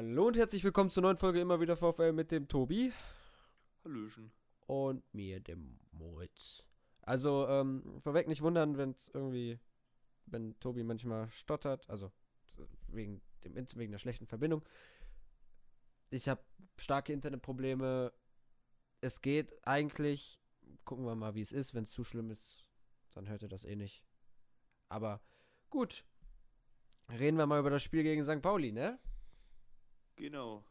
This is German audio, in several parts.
Hallo und herzlich willkommen zur neuen Folge immer wieder VfL mit dem Tobi Hallöchen. und mir, dem Moritz. Also, ähm, vorweg nicht wundern, wenn es irgendwie, wenn Tobi manchmal stottert, also wegen, dem, wegen der schlechten Verbindung. Ich habe starke Internetprobleme. Es geht eigentlich. Gucken wir mal, wie es ist. Wenn es zu schlimm ist, dann hört ihr das eh nicht. Aber gut. Reden wir mal über das Spiel gegen St. Pauli, ne? Genau.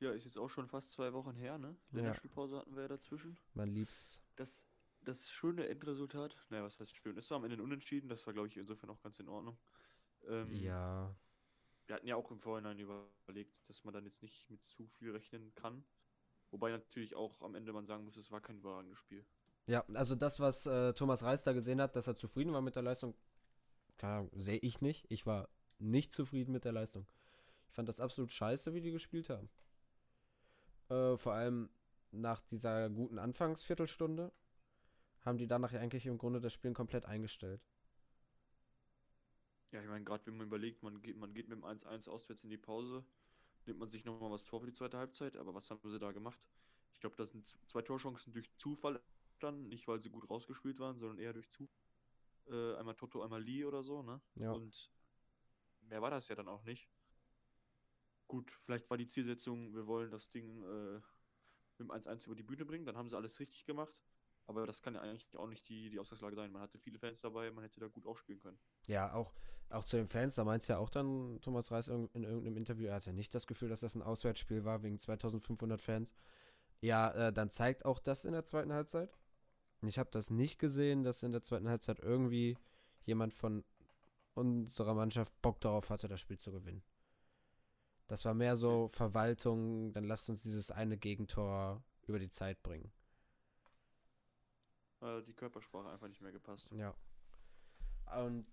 Ja, ist jetzt auch schon fast zwei Wochen her, ne? Ja. Länderspielpause hatten wir ja dazwischen. Man liebt's. Das, das schöne Endresultat, naja, was heißt schön? Es war am Ende Unentschieden, das war, glaube ich, insofern auch ganz in Ordnung. Ähm, Ja. Wir hatten ja auch im Vorhinein überlegt, dass man dann jetzt nicht mit zu viel rechnen kann. Wobei natürlich auch am Ende man sagen muss, es war kein überragendes Spiel. Ja, also das, was äh, Thomas Reis da gesehen hat, dass er zufrieden war mit der Leistung, sehe ich nicht. Ich war nicht zufrieden mit der Leistung. Ich fand das absolut scheiße, wie die gespielt haben. Äh, vor allem nach dieser guten Anfangsviertelstunde haben die danach eigentlich im Grunde das Spielen komplett eingestellt. Ja, ich meine, gerade wenn man überlegt, man geht, man geht mit dem 1-1 auswärts in die Pause, nimmt man sich nochmal was vor für die zweite Halbzeit, aber was haben sie da gemacht? Ich glaube, das sind zwei Torchancen durch Zufall entstanden, nicht weil sie gut rausgespielt waren, sondern eher durch Zufall. Äh, einmal Toto, einmal Lee oder so, ne? Ja. Und mehr war das ja dann auch nicht. Gut, vielleicht war die Zielsetzung, wir wollen das Ding äh, mit dem 1-1 über die Bühne bringen, dann haben sie alles richtig gemacht. Aber das kann ja eigentlich auch nicht die, die Ausgangslage sein. Man hatte viele Fans dabei, man hätte da gut aufspielen können. Ja, auch, auch zu den Fans, da meint ja auch dann Thomas Reis in irgendeinem Interview, er hatte nicht das Gefühl, dass das ein Auswärtsspiel war wegen 2500 Fans. Ja, äh, dann zeigt auch das in der zweiten Halbzeit. Ich habe das nicht gesehen, dass in der zweiten Halbzeit irgendwie jemand von unserer Mannschaft Bock darauf hatte, das Spiel zu gewinnen. Das war mehr so Verwaltung, dann lasst uns dieses eine Gegentor über die Zeit bringen. Die Körpersprache einfach nicht mehr gepasst. Ja. Und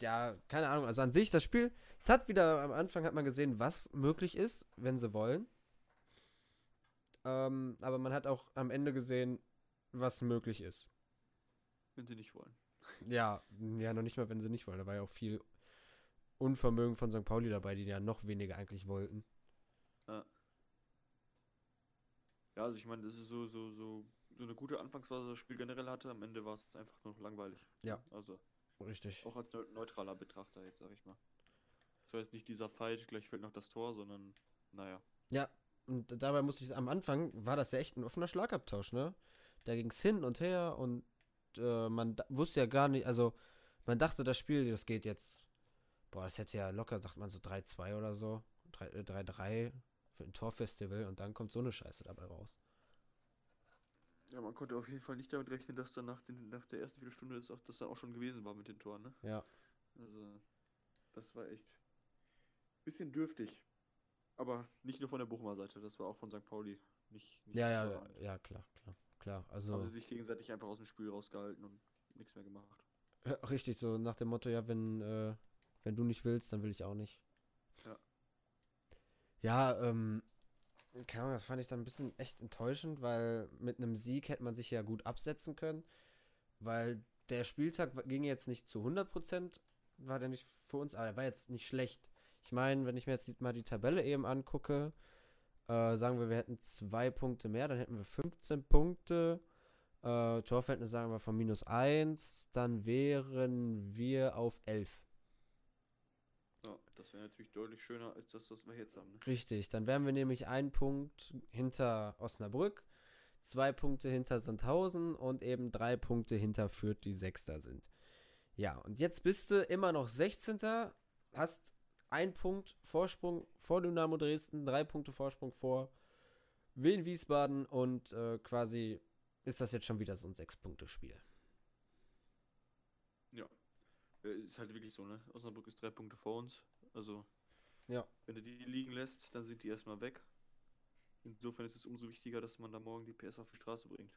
ja, keine Ahnung, also an sich das Spiel, es hat wieder am Anfang hat man gesehen, was möglich ist, wenn sie wollen. Ähm, aber man hat auch am Ende gesehen, was möglich ist. Wenn sie nicht wollen. Ja, ja, noch nicht mal, wenn sie nicht wollen. Da war ja auch viel Unvermögen von St. Pauli dabei, die ja noch weniger eigentlich wollten. Ja, also ich meine, das ist so, so, so, so eine gute Anfangsphase, das Spiel generell hatte. Am Ende war es einfach nur noch langweilig. Ja. Also Richtig. auch als neu- neutraler Betrachter jetzt, sag ich mal. Es war jetzt nicht dieser Fight, gleich fällt noch das Tor, sondern naja. Ja, und dabei musste ich am Anfang, war das ja echt ein offener Schlagabtausch, ne? Da ging es hin und her und äh, man wusste ja gar nicht, also man dachte, das Spiel, das geht jetzt, boah, das hätte ja locker, sagt man so 3-2 oder so, 3 äh, 3-3 für ein Torfestival und dann kommt so eine Scheiße dabei raus. Ja, man konnte auf jeden Fall nicht damit rechnen, dass dann nach, den, nach der ersten Viertelstunde das, auch, das dann auch schon gewesen war mit den Toren, ne? Ja, Also, das war echt bisschen dürftig. Aber nicht nur von der Bochumer Seite, das war auch von St. Pauli nicht, nicht ja, ja, ja, klar, klar, klar. Also Haben sie sich gegenseitig einfach aus dem Spiel rausgehalten und nichts mehr gemacht. ja, richtig so nach dem Motto, ja, wenn, äh, wenn du nicht willst, dann will ich auch nicht. Ja. Ja, ähm, keine Ahnung, das fand ich dann ein bisschen echt enttäuschend, weil mit einem Sieg hätte man sich ja gut absetzen können, weil der Spieltag ging jetzt nicht zu 100%, war der nicht für uns, aber er war jetzt nicht schlecht. Ich meine, wenn ich mir jetzt mal die Tabelle eben angucke, äh, sagen wir, wir hätten zwei Punkte mehr, dann hätten wir 15 Punkte. Äh, Torverhältnis sagen wir von minus 1, dann wären wir auf 11. Ja, das wäre natürlich deutlich schöner als das, was wir jetzt haben. Ne? Richtig, dann wären wir nämlich einen Punkt hinter Osnabrück, zwei Punkte hinter Sandhausen und eben drei Punkte hinter Fürth, die Sechster sind. Ja, und jetzt bist du immer noch 16. Hast ein Punkt Vorsprung vor Dynamo Dresden, drei Punkte Vorsprung vor Wien Wiesbaden und äh, quasi ist das jetzt schon wieder so ein Sechs-Punkte-Spiel. Äh, Ist halt wirklich so, ne? Osnabrück ist drei Punkte vor uns. Also, Ja. wenn du die liegen lässt, dann sind die erstmal weg. Insofern ist es umso wichtiger, dass man da morgen die PS auf die Straße bringt.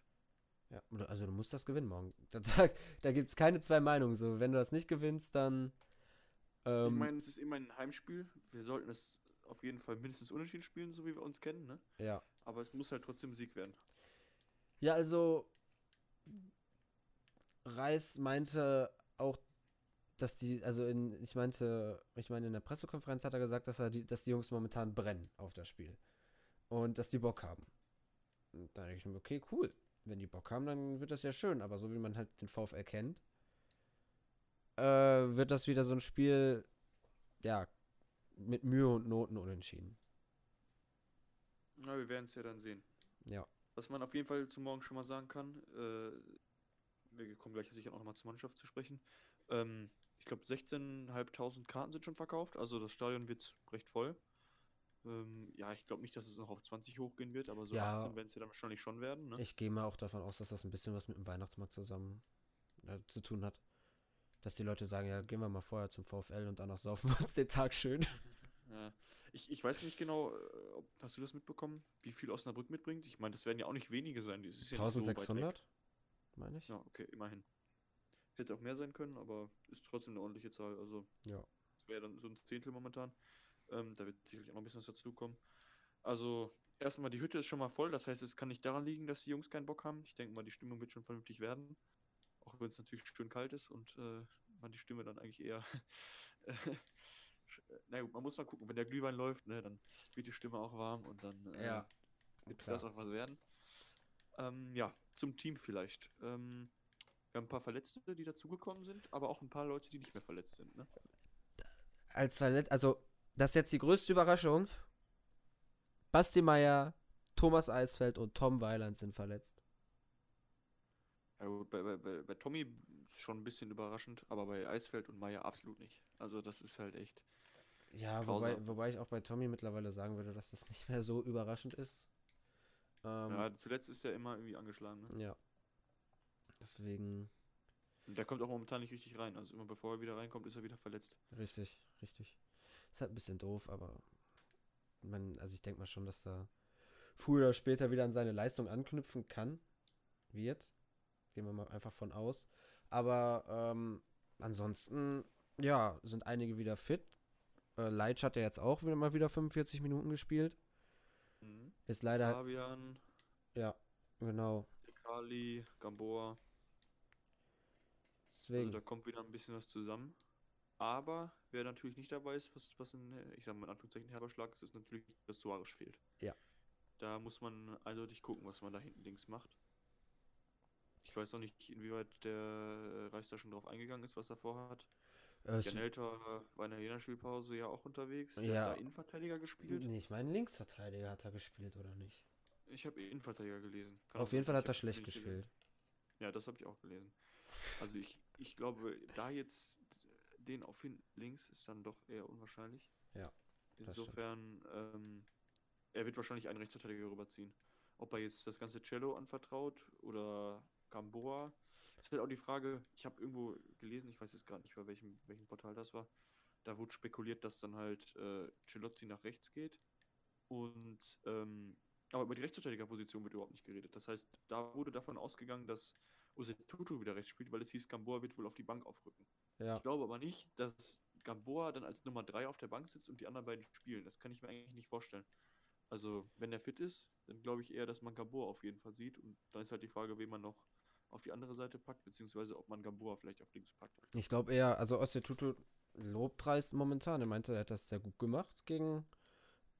Ja, also du musst das gewinnen morgen. Da, da, da gibt es keine zwei Meinungen. So, wenn du das nicht gewinnst, dann. ich Ähm, meine, es ist immer ein Heimspiel. Wir sollten es auf jeden Fall mindestens unentschieden spielen, so wie wir uns kennen, ne? ja. Aber es muss halt trotzdem Sieg werden. Ja, also Reis meinte auch, dass die, also in, ich meinte, ich meine, in der Pressekonferenz hat er gesagt, dass er die, dass die Jungs momentan brennen auf das Spiel. Und dass die Bock haben. Und da denke ich mir, okay, cool. Wenn die Bock haben, dann wird das ja schön. Aber so wie man halt den VfL kennt, äh, wird das wieder so ein Spiel, ja, mit Mühe und Noten unentschieden. Na, wir werden es ja dann sehen. Ja. Was man auf jeden Fall zum Morgen schon mal sagen kann, äh, wir kommen gleich sicher auch nochmal zur Mannschaft zu sprechen. Ähm, glaube, 16.500 Karten sind schon verkauft, also das Stadion wird recht voll. Ähm, ja, ich glaube nicht, dass es noch auf 20 hochgehen wird, aber so Ja. 18 werden es ja dann wahrscheinlich schon werden. Ne? Ich gehe mal auch davon aus, dass das ein bisschen was mit dem Weihnachtsmarkt zusammen äh, zu tun hat. Dass die Leute sagen, ja, gehen wir mal vorher zum VfL und danach saufen wir uns den Tag schön. Ja. Ich, ich weiß nicht genau, äh, ob, hast du das mitbekommen, wie viel Osnabrück mitbringt? Ich meine, das werden ja auch nicht wenige sein. Das ist ja nicht so. 1600, meine ich. Ja, okay, immerhin. Hätte auch mehr sein können, aber ist trotzdem eine ordentliche Zahl. Also, Ja. das wäre dann so ein Zehntel momentan. Ähm, da wird sicherlich auch noch ein bisschen was dazukommen. Also, erstmal, die Hütte ist schon mal voll. Das heißt, es kann nicht daran liegen, dass die Jungs keinen Bock haben. Ich denke mal, die Stimmung wird schon vernünftig werden. Auch wenn es natürlich schön kalt ist und äh, man die Stimme dann eigentlich eher. na gut, man muss mal gucken. Wenn der Glühwein läuft, ne, dann wird die Stimme auch warm und dann äh, Ja, wird klar. das auch was werden. Ähm, ja, zum Team vielleicht. Ähm, wir haben ein paar Verletzte, die dazugekommen sind, aber auch ein paar Leute, die nicht mehr verletzt sind. Ne? Als verletzt, also, das ist jetzt die größte Überraschung. Basti Meier, Thomas Eisfeld und Tom Weiland sind verletzt. Ja, gut, bei, bei, bei, Tommy ist schon ein bisschen überraschend, aber bei Eisfeld und Meier absolut nicht. Also, das ist halt echt. Ja, wobei, wobei ich auch bei Tommy mittlerweile sagen würde, dass das nicht mehr so überraschend ist. Ähm, Ja, zuletzt ist er immer irgendwie angeschlagen. Ne? ja. Deswegen, Und der kommt auch momentan nicht richtig rein. Also, immer bevor er wieder reinkommt, ist er wieder verletzt. richtig, richtig. Ist halt ein bisschen doof, aber man, also ich denke mal schon, dass er früher oder später wieder an seine Leistung anknüpfen kann, wird. Gehen wir mal einfach von aus. Aber ähm, ansonsten, ja, sind einige wieder fit. Äh, Leitsch hat ja jetzt auch wieder mal wieder 45 Minuten gespielt. Mhm. Ist leider, Fabian, ja, genau. Kali, Gamboa. Also, Deswegen, da kommt wieder ein bisschen was zusammen. Aber wer natürlich nicht dabei ist, was, was ein, ich sag mal in Anführungszeichen herber Schlag ist, ist natürlich, dass Suarez fehlt. Ja. Da muss man eindeutig gucken, was man da hinten links macht. Ich weiß noch nicht, inwieweit der Reis da schon drauf eingegangen ist, was er vorhat. äh, ich, Janelta war in der Jena-Spielpause ja auch unterwegs. Der Ja. hat da Innenverteidiger gespielt. nee, ich meine, Linksverteidiger hat er gespielt, oder nicht? Ich habe Innenverteidiger gelesen. Kann Auf jeden sein, Fall hat er schlecht nicht gelesen. gespielt. Ja, das habe ich auch gelesen. Also ich, ich glaube, da jetzt den auf hinten links ist dann doch eher unwahrscheinlich. Ja. Insofern, ähm, er wird wahrscheinlich einen Rechtsverteidiger rüberziehen. Ob er jetzt das ganze Cello anvertraut oder Gamboa. Ist halt auch die Frage, ich habe irgendwo gelesen, ich weiß jetzt gerade nicht, bei welchem, welchem Portal das war. Da wurde spekuliert, dass dann halt äh, Celozzi nach rechts geht. Und ähm, aber über die Rechtsverteidigerposition wird überhaupt nicht geredet. Das heißt, da wurde davon ausgegangen, dass Tutu wieder rechts spielt, weil es hieß, Gamboa wird wohl auf die Bank aufrücken. Ja, Ich glaube aber nicht, dass Gamboa dann als Nummer 3 auf der Bank sitzt und die anderen beiden spielen. Das kann ich mir eigentlich nicht vorstellen. Also, wenn er fit ist, dann glaube ich eher, dass man Gamboa auf jeden Fall sieht. Und dann ist halt die Frage, wen man noch auf die andere Seite packt, beziehungsweise ob man Gamboa vielleicht auf links packt. ich glaube eher, also Tutu lobt Reis momentan. Er meinte, er hat das sehr gut gemacht gegen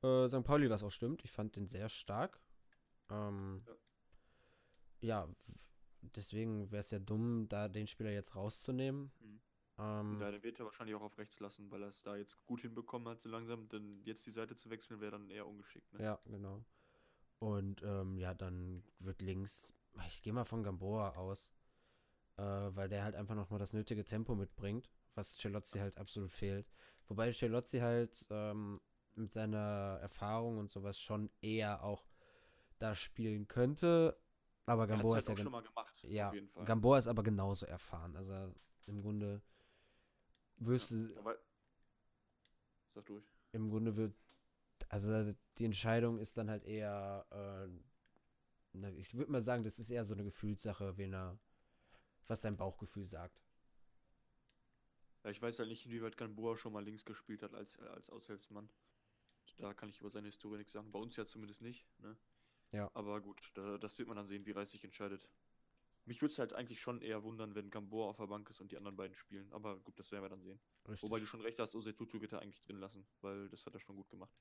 äh, St. Pauli, was auch stimmt. Ich fand den sehr stark. Ähm, ja, w- deswegen wäre es ja dumm, da den Spieler jetzt rauszunehmen. Mhm. Ähm, Ja, dann wird er wahrscheinlich auch auf rechts lassen, weil er es da jetzt gut hinbekommen hat, so langsam. Denn jetzt die Seite zu wechseln, wäre dann eher ungeschickt. Ne? Ja, genau. Und ähm, ja, dann wird links, ich gehe mal von Gamboa aus, äh, weil der halt einfach nochmal das nötige Tempo mitbringt, was Celozzi halt absolut fehlt. Wobei Celozzi halt ähm, mit seiner Erfahrung und sowas schon eher auch da spielen könnte, aber Er Gamboa halt ist ja, auch schon mal gemacht, ja. Gamboa ist aber genauso erfahren. Also im Grunde wirst du, Da war- Sag durch. im Grunde wird, also die Entscheidung ist dann halt eher, äh, na, ich würde mal sagen, das ist eher so eine Gefühlssache, wen er, was sein Bauchgefühl sagt. Ja, ich weiß halt nicht, inwieweit Gamboa schon mal links gespielt hat als, als Aushilfsmann. Da kann ich über seine Historie nichts sagen. Bei uns ja zumindest nicht. Ne? Ja. Aber gut, da, das wird man dann sehen, wie Reis sich entscheidet. Mich würde es halt eigentlich schon eher wundern, wenn Gamboa auf der Bank ist und die anderen beiden spielen. Aber gut, das werden wir dann sehen. Richtig. Wobei du schon recht hast, Osetutu wird er eigentlich drin lassen, weil das hat er schon gut gemacht.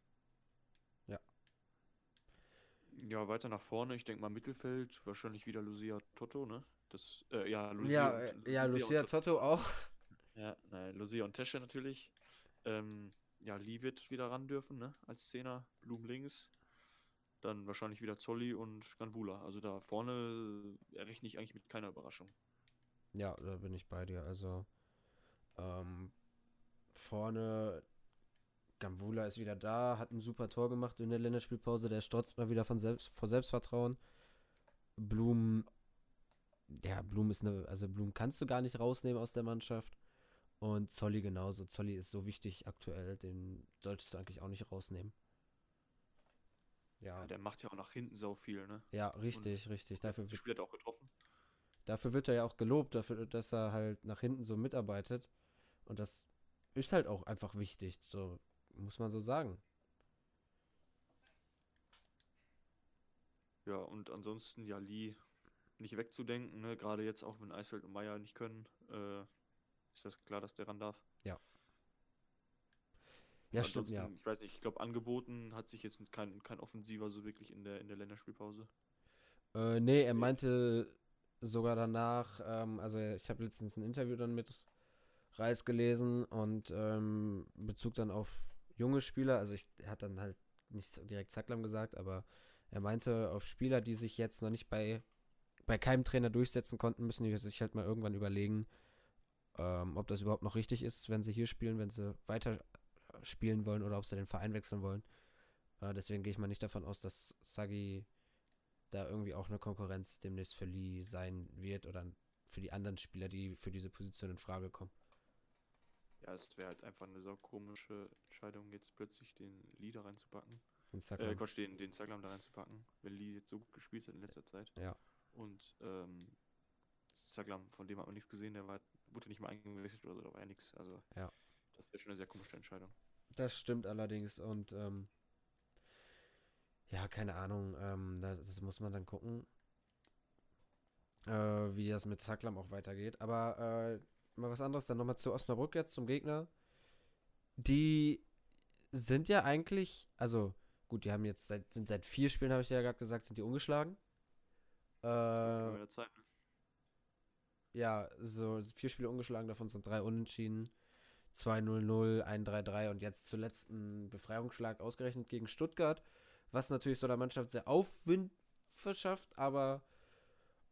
Ja. Ja, weiter nach vorne. Ich denke mal Mittelfeld. Wahrscheinlich wieder Lucia Toto, ne? Das, äh, ja, Lucia, ja, und, äh, ja, und Lucia Toto. Auch. Ja, nein, Lucia und Tesche natürlich. Ähm, ja, Lee wird wieder ran dürfen, ne? Als Zehner. Blum links. Dann wahrscheinlich wieder Zolli und Ganbula. Also da vorne äh, rechne ich eigentlich mit keiner Überraschung. Ja, da bin ich bei dir. Also ähm, vorne Gambula ist wieder da, hat ein super Tor gemacht in der Länderspielpause. Der strotzt mal wieder von selbst, vor Selbstvertrauen. Blum, ja, Blum ist eine, also Blum kannst du gar nicht rausnehmen aus der Mannschaft. Und Zolli genauso. Zolli ist so wichtig aktuell, den solltest du eigentlich auch nicht rausnehmen. Ja, Ja, der macht ja auch nach hinten sau viel, ne? ja, richtig, richtig. Dafür, wird- Spiel hat er auch getroffen. dafür wird er ja auch gelobt, dafür, dass er halt nach hinten so mitarbeitet. Und das ist halt auch einfach wichtig, so muss man so sagen. Ja, und ansonsten, ja, Lee nicht wegzudenken, ne? Gerade jetzt auch, wenn Eisfeld und Meier nicht können, äh, ist das klar, dass der ran darf. Ja, stimmt, ja. Ich weiß nicht, ich glaube, angeboten hat sich jetzt kein, kein Offensiver so wirklich in der, in der Länderspielpause. Äh, nee, er meinte sogar danach, ähm, also ich habe letztens ein Interview dann mit Reis gelesen und ähm, Bezug dann auf junge Spieler, also ich, er hat dann halt nicht direkt Zacklam gesagt, aber er meinte auf Spieler, die sich jetzt noch nicht bei, bei keinem Trainer durchsetzen konnten, müssen die sich halt mal irgendwann überlegen, ähm, ob das überhaupt noch richtig ist, wenn sie hier spielen, wenn sie weiter spielen wollen oder ob sie den Verein wechseln wollen. Äh, deswegen gehe ich mal nicht davon aus, dass Sagi da irgendwie auch eine Konkurrenz demnächst für Lee sein wird oder für die anderen Spieler, die für diese Position in Frage kommen. Ja, es wäre halt einfach eine sau komische Entscheidung, jetzt plötzlich den Lee da reinzupacken. Und Äh, Zacklam. Quatsch, den, den Zaglam da reinzupacken, wenn Lee jetzt so gut gespielt hat in letzter Zeit. Ja. Und ähm, Zaglam, von dem hat man nichts gesehen, der war, wurde nicht mal eingewechselt oder so, da war ja nichts. Also, Ja. das wäre schon eine sehr komische Entscheidung. Das stimmt allerdings und ähm, ja, keine Ahnung, ähm, das, das muss man dann gucken, äh, wie das mit Zacklam auch weitergeht. Aber äh, mal was anderes, dann nochmal zu Osnabrück jetzt, zum Gegner. Die sind ja eigentlich, also gut, die haben jetzt seit, sind seit vier Spielen, habe ich ja gerade gesagt, sind die ungeschlagen. Äh, Zeit, ne? ja, so vier Spiele ungeschlagen, davon sind drei unentschieden. 2-0-0, 1-3-3 und jetzt zuletzt ein Befreiungsschlag ausgerechnet gegen Stuttgart, was natürlich so der Mannschaft sehr Aufwind verschafft, aber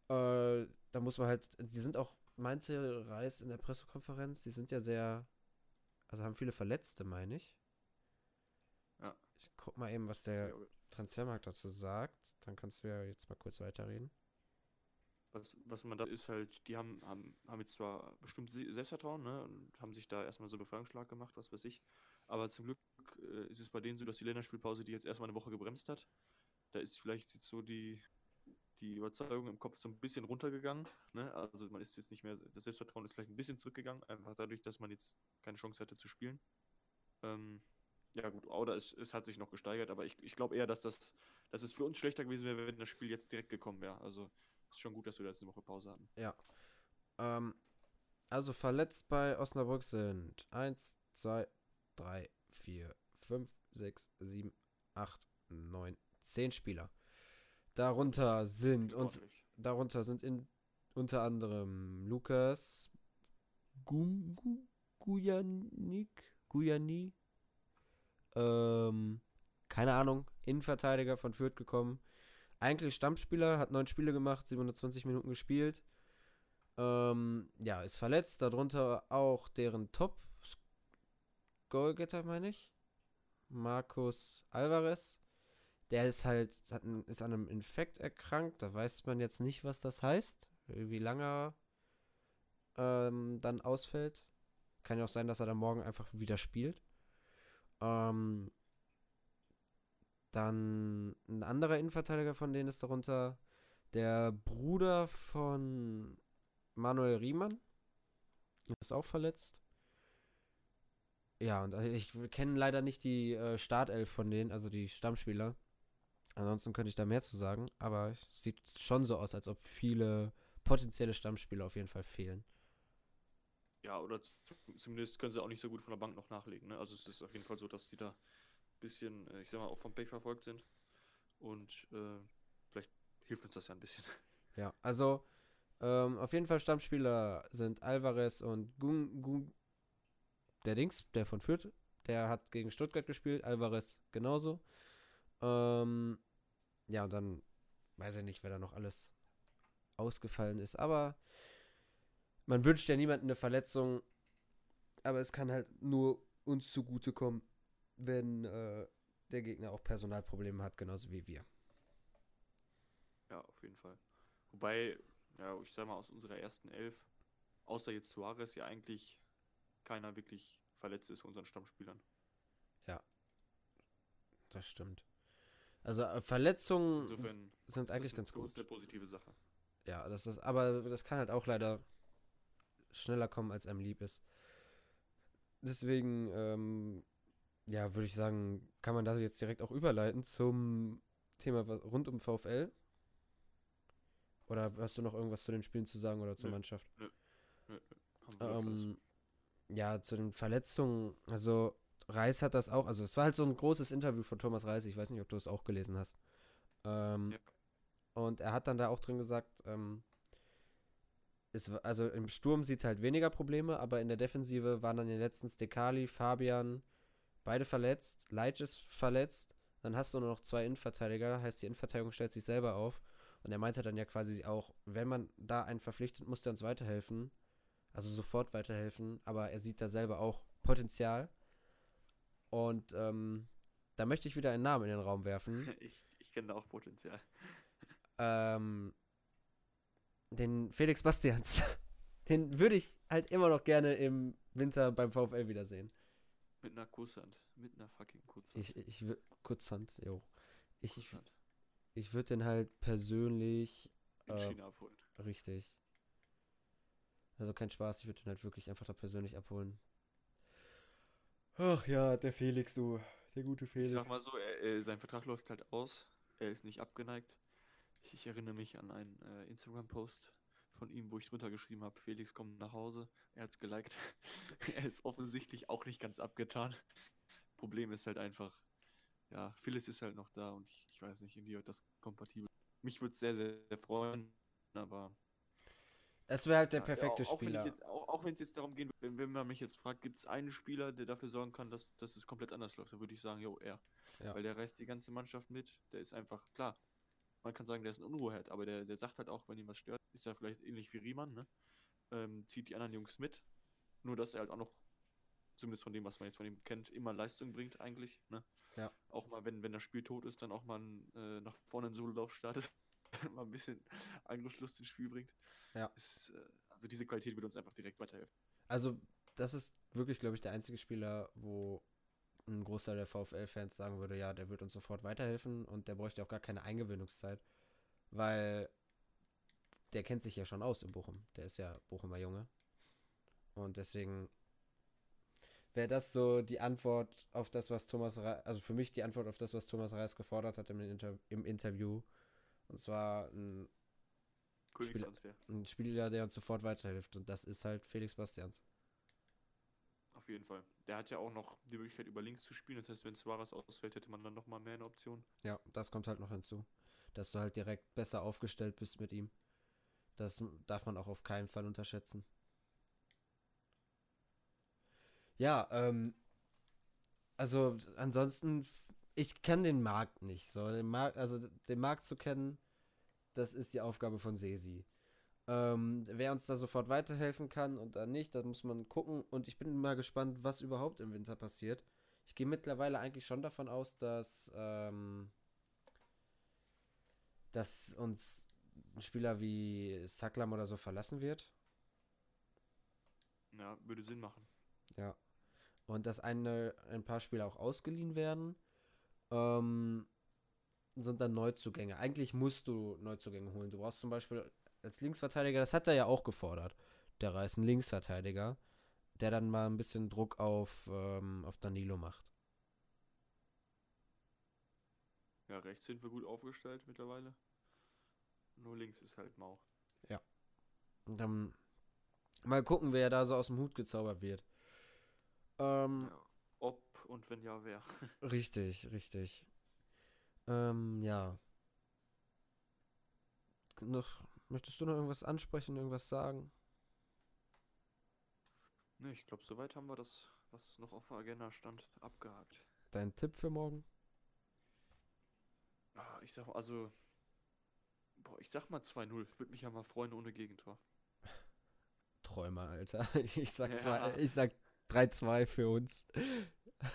äh, da muss man halt, die sind auch, meinte Reis in der Pressekonferenz, die sind ja sehr, also haben viele Verletzte, meine ich. Ja. Ich guck mal eben, was der Transfermarkt dazu sagt, dann kannst du ja jetzt mal kurz weiterreden. Was, was man da ist halt, die haben, haben, haben jetzt zwar bestimmt Se- Selbstvertrauen, ne, und haben sich da erstmal so Befreiungsschlag gemacht, was weiß ich. Aber zum Glück äh, ist es bei denen so, dass die Länderspielpause die jetzt erstmal eine Woche gebremst hat. Da ist vielleicht jetzt so die, die Überzeugung im Kopf so ein bisschen runtergegangen. Ne? Also man ist jetzt nicht mehr, das Selbstvertrauen ist vielleicht ein bisschen zurückgegangen, einfach dadurch, dass man jetzt keine Chance hatte zu spielen. Ähm, ja gut, oder es, es hat sich noch gesteigert, aber ich, ich glaube eher, dass das, dass es für uns schlechter gewesen wäre, wenn das Spiel jetzt direkt gekommen wäre. Also ist schon gut, dass wir eine Woche Pause hatten. Ja. Ähm, also verletzt bei Osnabrück sind 1, 2, 3, 4, 5, 6, 7, 8, 9, 10 Spieler. Darunter sind und darunter sind in, unter anderem Lukas Gu- Gu- Gujanik, Gujani, ähm, keine Ahnung, Innenverteidiger von Fürth gekommen. Eigentlich Stammspieler, hat neun Spiele gemacht, 720 Minuten gespielt. Ähm, ja, ist verletzt. Darunter auch deren Top-Goalgetter, meine ich. Markus Alvarez. Der ist halt, ist an einem Infekt erkrankt. Da weiß man jetzt nicht, was das heißt. Wie lange er ähm, dann ausfällt. Kann ja auch sein, dass er dann morgen einfach wieder spielt. Ähm, dann ein anderer Innenverteidiger von denen ist darunter der Bruder von Manuel Riemann. Ist auch verletzt. Ja, und äh, ich kenne leider nicht die äh, Startelf von denen, also die Stammspieler. Ansonsten könnte ich da mehr zu sagen, aber es sieht schon so aus, als ob viele potenzielle Stammspieler auf jeden Fall fehlen. Ja, oder zumindest können sie auch nicht so gut von der Bank noch nachlegen. Ne? Also es ist auf jeden Fall so, dass die da bisschen, äh, ich sag mal, auch vom Pech verfolgt sind. Und äh, vielleicht hilft uns das ja ein bisschen. Ja, also ähm, auf jeden Fall Stammspieler sind Alvarez und Gung, Gung, der Dings, der von Fürth, der hat gegen Stuttgart gespielt, Alvarez genauso. Ähm, ja, und dann weiß ich nicht, wer da noch alles ausgefallen ist, aber man wünscht ja niemandem eine Verletzung, aber es kann halt nur uns zugutekommen, wenn äh, der Gegner auch Personalprobleme hat, genauso wie wir. Ja, auf jeden Fall. Wobei, ja, ich sag mal, aus unserer ersten Elf, außer jetzt Suarez, ja eigentlich keiner wirklich verletzt ist von unseren Stammspielern. Ja, das stimmt. Also äh, Verletzungen Insofern sind eigentlich ganz gut. Das ist eine positive Sache. Ja, das ist, aber das kann halt auch leider schneller kommen, als einem lieb ist. Deswegen, ähm, ja, würde ich sagen, kann man das jetzt direkt auch überleiten zum Thema rund um VfL. Oder hast du noch irgendwas zu den Spielen zu sagen oder zur nö, Mannschaft? Nö, nö, ähm, ja, zu den Verletzungen, also Reis hat das auch, also es war halt so ein großes Interview von Thomas Reis, ich weiß nicht, ob du es auch gelesen hast. Ähm, ja. Und er hat dann da auch drin gesagt, ähm, es, also im Sturm sieht halt weniger Probleme, aber in der Defensive waren dann den letzten Stekali, Fabian, beide verletzt, Leitch ist verletzt, dann hast du nur noch zwei Innenverteidiger, heißt die Innenverteidigung stellt sich selber auf. Und er meinte dann ja quasi auch, wenn man da einen verpflichtet, muss der uns weiterhelfen. Also sofort weiterhelfen, aber er sieht da selber auch Potenzial. Und ähm, da möchte ich wieder einen Namen in den Raum werfen. Ich, ich kenne da auch Potenzial. Ähm, den Felix Bastians. Den würde ich halt immer noch gerne im Winter beim VfL wiedersehen. Mit einer Kurzhand. Mit einer fucking Kurzhand. Ich, ich würde. Kurzhand, jo. Ich, ich, ich würde den halt persönlich. In äh, China abholen. Richtig. Also kein Spaß, ich würde den halt wirklich einfach da persönlich abholen. Ach ja, der Felix, du. Der gute Felix. Ich sag mal so, er, er, sein Vertrag läuft halt aus. Er ist nicht abgeneigt. Ich erinnere mich an einen äh, Instagram-Post von ihm, wo ich drunter geschrieben habe, Felix kommt nach Hause. Er hat es geliked. er ist offensichtlich auch nicht ganz abgetan. Problem ist halt einfach, ja, Phyllis ist halt noch da und ich, ich weiß nicht, inwieweit das kompatibel Mich würde es sehr, sehr, sehr freuen, aber. Es wäre halt der ja, perfekte auch, Spieler. Auch, jetzt, auch, auch wenn es jetzt darum geht, wenn, wenn man mich jetzt fragt, gibt es einen Spieler, der dafür sorgen kann, dass, dass es komplett anders läuft, dann würde ich sagen, jo, er. Ja. Weil der reißt die ganze Mannschaft mit. Der ist einfach, klar, man kann sagen, der ist ein Unruheherd, aber der, der sagt halt auch, wenn ihm was stört, ist ja vielleicht ähnlich wie Riemann, ne? Ähm, zieht die anderen Jungs mit. Nur, dass er halt auch noch, zumindest von dem, was man jetzt von ihm kennt, immer Leistung bringt eigentlich, ne? Ja. Auch mal, wenn, wenn das Spiel tot ist, dann auch mal äh, nach vorne einen Sololauf startet, mal ein bisschen Angriffslust ins Spiel bringt. Ja. Ist, äh, also diese Qualität wird uns einfach direkt weiterhelfen. Also, das ist wirklich, glaube ich, der einzige Spieler, wo ein Großteil der VfL-Fans sagen würde, ja, der wird uns sofort weiterhelfen und der bräuchte auch gar keine Eingewöhnungszeit, weil der kennt sich ja schon aus in Bochum. Der ist ja Bochumer Junge. Und deswegen wäre das so die Antwort auf das, was Thomas Reis, also für mich die Antwort auf das, was Thomas Reis gefordert hat im, Inter im Interview. Und zwar ein Spieler, ein Spieler, der uns sofort weiterhilft. Und das ist halt Felix Bastians. Auf jeden Fall. Der hat ja auch noch die Möglichkeit, über links zu spielen. Das heißt, wenn Suarez ausfällt, hätte man dann nochmal mehr eine Option. Ja, das kommt halt noch hinzu. Dass du halt direkt besser aufgestellt bist mit ihm. Das darf man auch auf keinen Fall unterschätzen. Ja, ähm, also ansonsten, ich kenne den Markt nicht. So, den Markt, also den Markt zu kennen, das ist die Aufgabe von Sesi. Ähm, wer uns da sofort weiterhelfen kann und dann nicht, das muss man gucken. Und ich bin mal gespannt, was überhaupt im Winter passiert. Ich gehe mittlerweile eigentlich schon davon aus, dass, ähm, dass uns ein Spieler wie Saklam oder so verlassen wird. Ja, würde Sinn machen. Ja. Und dass eine, ein paar Spieler auch ausgeliehen werden. Ähm, sind dann Neuzugänge. Eigentlich musst du Neuzugänge holen. Du brauchst zum Beispiel als Linksverteidiger, das hat er ja auch gefordert, der Reis, ein Linksverteidiger, der dann mal ein bisschen Druck auf, ähm, auf Danilo macht. Ja, rechts sind wir gut aufgestellt mittlerweile. Nur links ist halt mau. Ja. Und dann mal gucken, wer da so aus dem Hut gezaubert wird. Ähm, Ja. Ob und wenn ja, wer. Richtig, richtig. Ähm, ja. Noch, möchtest du noch irgendwas ansprechen, irgendwas sagen? Ne, ich glaube, soweit haben wir das, was noch auf der Agenda stand, abgehakt. Dein Tipp für morgen? Ah, ich sag mal, also. Boah, ich sag mal 2-0. Würde mich ja mal freuen ohne Gegentor. Träumer, Alter. Ich sag, Ja. zwei, ich sag 3-2 für uns.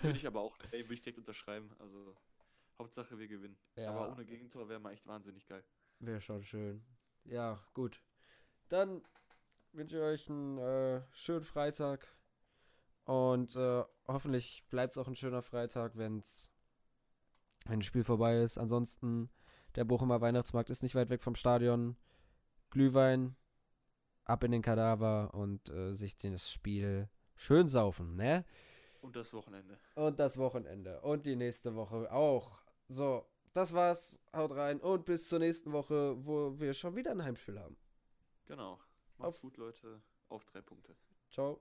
Würde ich aber auch, ey, würde ich direkt unterschreiben. Also, Hauptsache wir gewinnen. Ja. Aber ohne Gegentor wäre mal echt wahnsinnig geil. Wäre schon schön. Ja, gut. Dann wünsche ich euch einen äh, schönen Freitag. Und äh, hoffentlich bleibt es auch ein schöner Freitag, wenn's, wenn das Spiel vorbei ist. Ansonsten, der Bochumer Weihnachtsmarkt ist nicht weit weg vom Stadion. Glühwein, ab in den Kadaver und äh, sich das Spiel schön saufen, ne? Und das Wochenende. Und das Wochenende. Und die nächste Woche auch. So, das war's. Haut rein und bis zur nächsten Woche, wo wir schon wieder ein Heimspiel haben. Genau. Macht's Auf- gut, Leute. Auf drei Punkte. Ciao.